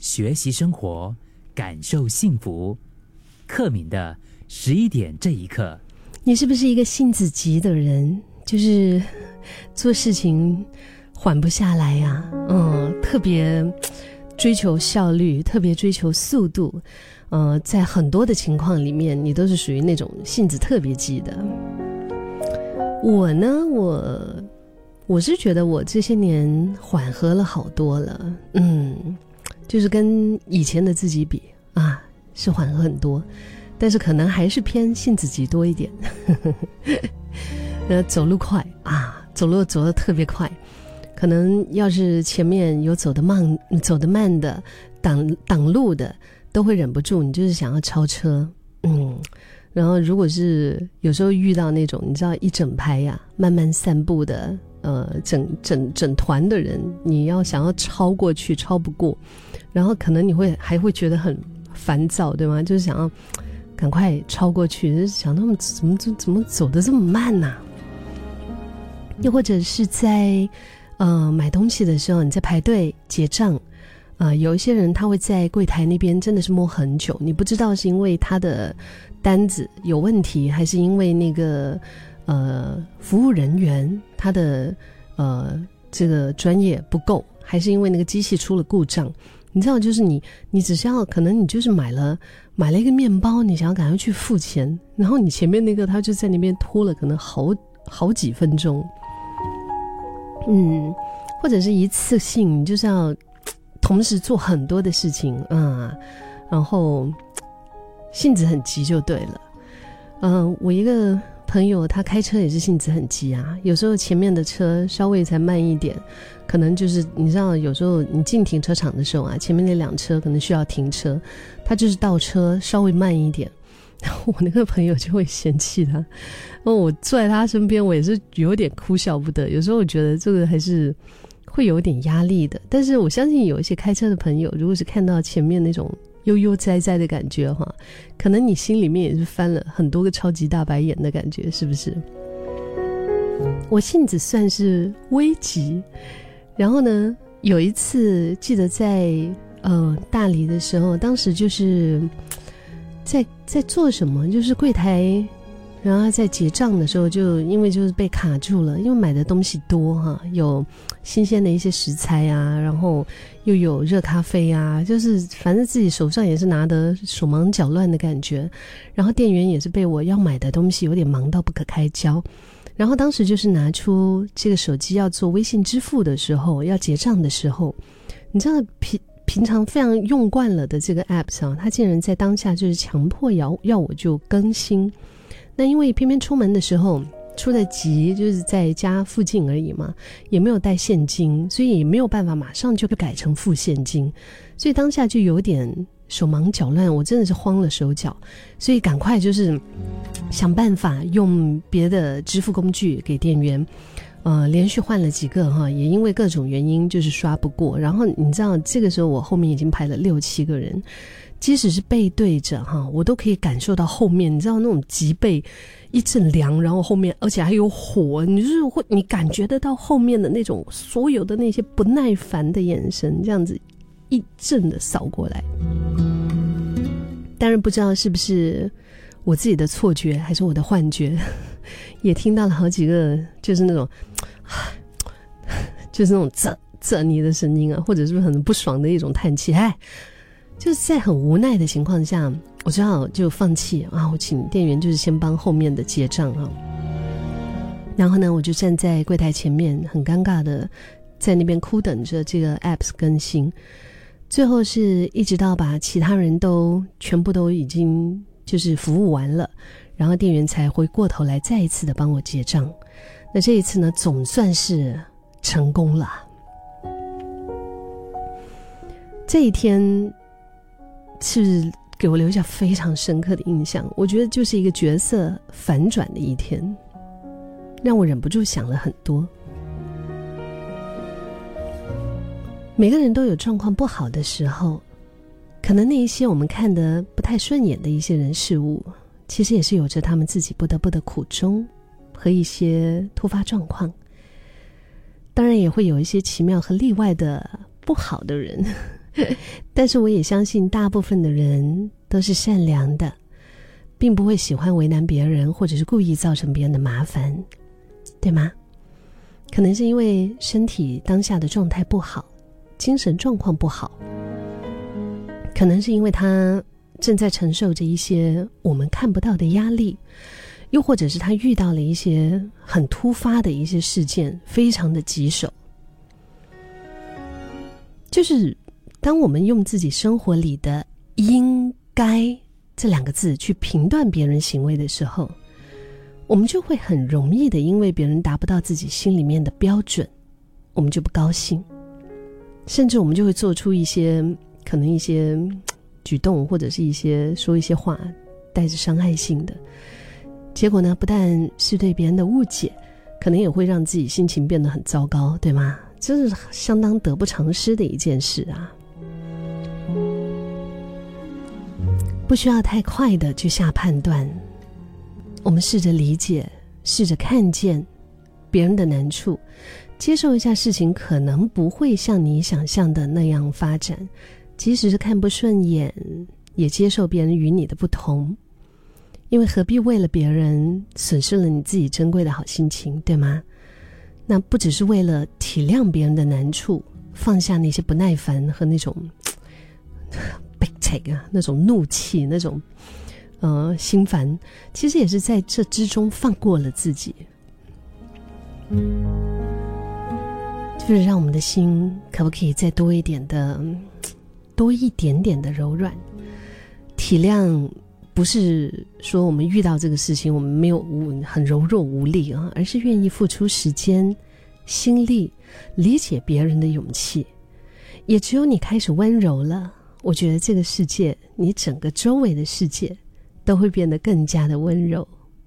学习生活，感受幸福。克敏的十一点这一刻，你是不是一个性子急的人？就是做事情缓不下来呀，嗯，特别追求效率，特别追求速度，呃，在很多的情况里面，你都是属于那种性子特别急的。我呢，我我是觉得我这些年缓和了好多了，嗯。就是跟以前的自己比啊，是缓和很多，但是可能还是偏性子急多一点。呃，走路快啊，走路走的特别快，可能要是前面有走的慢、走的慢的挡挡路的，都会忍不住，你就是想要超车。嗯，然后如果是有时候遇到那种你知道一整排呀慢慢散步的，呃，整整整团的人，你要想要超过去，超不过。然后可能你会还会觉得很烦躁，对吗？就是想要赶快超过去，就想他们怎么怎怎么走的这么慢呢？又或者是在呃买东西的时候，你在排队结账，啊，有一些人他会在柜台那边真的是摸很久，你不知道是因为他的单子有问题，还是因为那个呃服务人员他的呃这个专业不够，还是因为那个机器出了故障。你知道，就是你，你只需要可能你就是买了买了一个面包，你想要赶快去付钱，然后你前面那个他就在那边拖了可能好好几分钟，嗯，或者是一次性，你就是要同时做很多的事情啊，然后性子很急就对了，嗯，我一个。朋友他开车也是性子很急啊，有时候前面的车稍微才慢一点，可能就是你知道，有时候你进停车场的时候啊，前面那辆车可能需要停车，他就是倒车稍微慢一点，然 后我那个朋友就会嫌弃他，哦，我坐在他身边，我也是有点哭笑不得。有时候我觉得这个还是会有点压力的，但是我相信有一些开车的朋友，如果是看到前面那种。悠悠哉哉的感觉哈，可能你心里面也是翻了很多个超级大白眼的感觉，是不是？我性子算是危急，然后呢，有一次记得在呃大理的时候，当时就是在在做什么，就是柜台。然后在结账的时候，就因为就是被卡住了，因为买的东西多哈，有新鲜的一些食材啊，然后又有热咖啡啊，就是反正自己手上也是拿得手忙脚乱的感觉。然后店员也是被我要买的东西有点忙到不可开交。然后当时就是拿出这个手机要做微信支付的时候，要结账的时候，你知道平平常非常用惯了的这个 app 上，它竟然在当下就是强迫要要我就更新。那因为偏偏出门的时候出的急，就是在家附近而已嘛，也没有带现金，所以也没有办法马上就改成付现金，所以当下就有点手忙脚乱，我真的是慌了手脚，所以赶快就是想办法用别的支付工具给店员，呃，连续换了几个哈，也因为各种原因就是刷不过，然后你知道这个时候我后面已经排了六七个人。即使是背对着哈，我都可以感受到后面，你知道那种脊背一阵凉，然后后面而且还有火，你就是会你感觉得到后面的那种所有的那些不耐烦的眼神，这样子一阵的扫过来。当然不知道是不是我自己的错觉，还是我的幻觉，也听到了好几个就是那种，就是那种啧啧你的声音啊，或者是不是很不爽的一种叹气，哎。就是在很无奈的情况下，我只好就放弃啊！我请店员就是先帮后面的结账啊。然后呢，我就站在柜台前面，很尴尬的在那边哭等着这个 apps 更新。最后是一直到把其他人都全部都已经就是服务完了，然后店员才回过头来再一次的帮我结账。那这一次呢，总算是成功了。这一天。是给我留下非常深刻的印象。我觉得就是一个角色反转的一天，让我忍不住想了很多。每个人都有状况不好的时候，可能那一些我们看得不太顺眼的一些人事物，其实也是有着他们自己不得不的苦衷和一些突发状况。当然，也会有一些奇妙和例外的不好的人。但是我也相信，大部分的人都是善良的，并不会喜欢为难别人，或者是故意造成别人的麻烦，对吗？可能是因为身体当下的状态不好，精神状况不好，可能是因为他正在承受着一些我们看不到的压力，又或者是他遇到了一些很突发的一些事件，非常的棘手。就是当我们用自己生活里的“应该”这两个字去评断别人行为的时候。我们就会很容易的，因为别人达不到自己心里面的标准，我们就不高兴，甚至我们就会做出一些可能一些举动，或者是一些说一些话带着伤害性的，结果呢，不但是对别人的误解，可能也会让自己心情变得很糟糕，对吗？这是相当得不偿失的一件事啊！不需要太快的去下判断。我们试着理解，试着看见别人的难处，接受一下事情可能不会像你想象的那样发展，即使是看不顺眼，也接受别人与你的不同，因为何必为了别人损失了你自己珍贵的好心情，对吗？那不只是为了体谅别人的难处，放下那些不耐烦和那种啊那种怒气那种。呃，心烦，其实也是在这之中放过了自己，就是让我们的心可不可以再多一点的，多一点点的柔软，体谅，不是说我们遇到这个事情我们没有无很柔弱无力啊，而是愿意付出时间、心力，理解别人的勇气。也只有你开始温柔了，我觉得这个世界，你整个周围的世界。都会变得更加的温柔。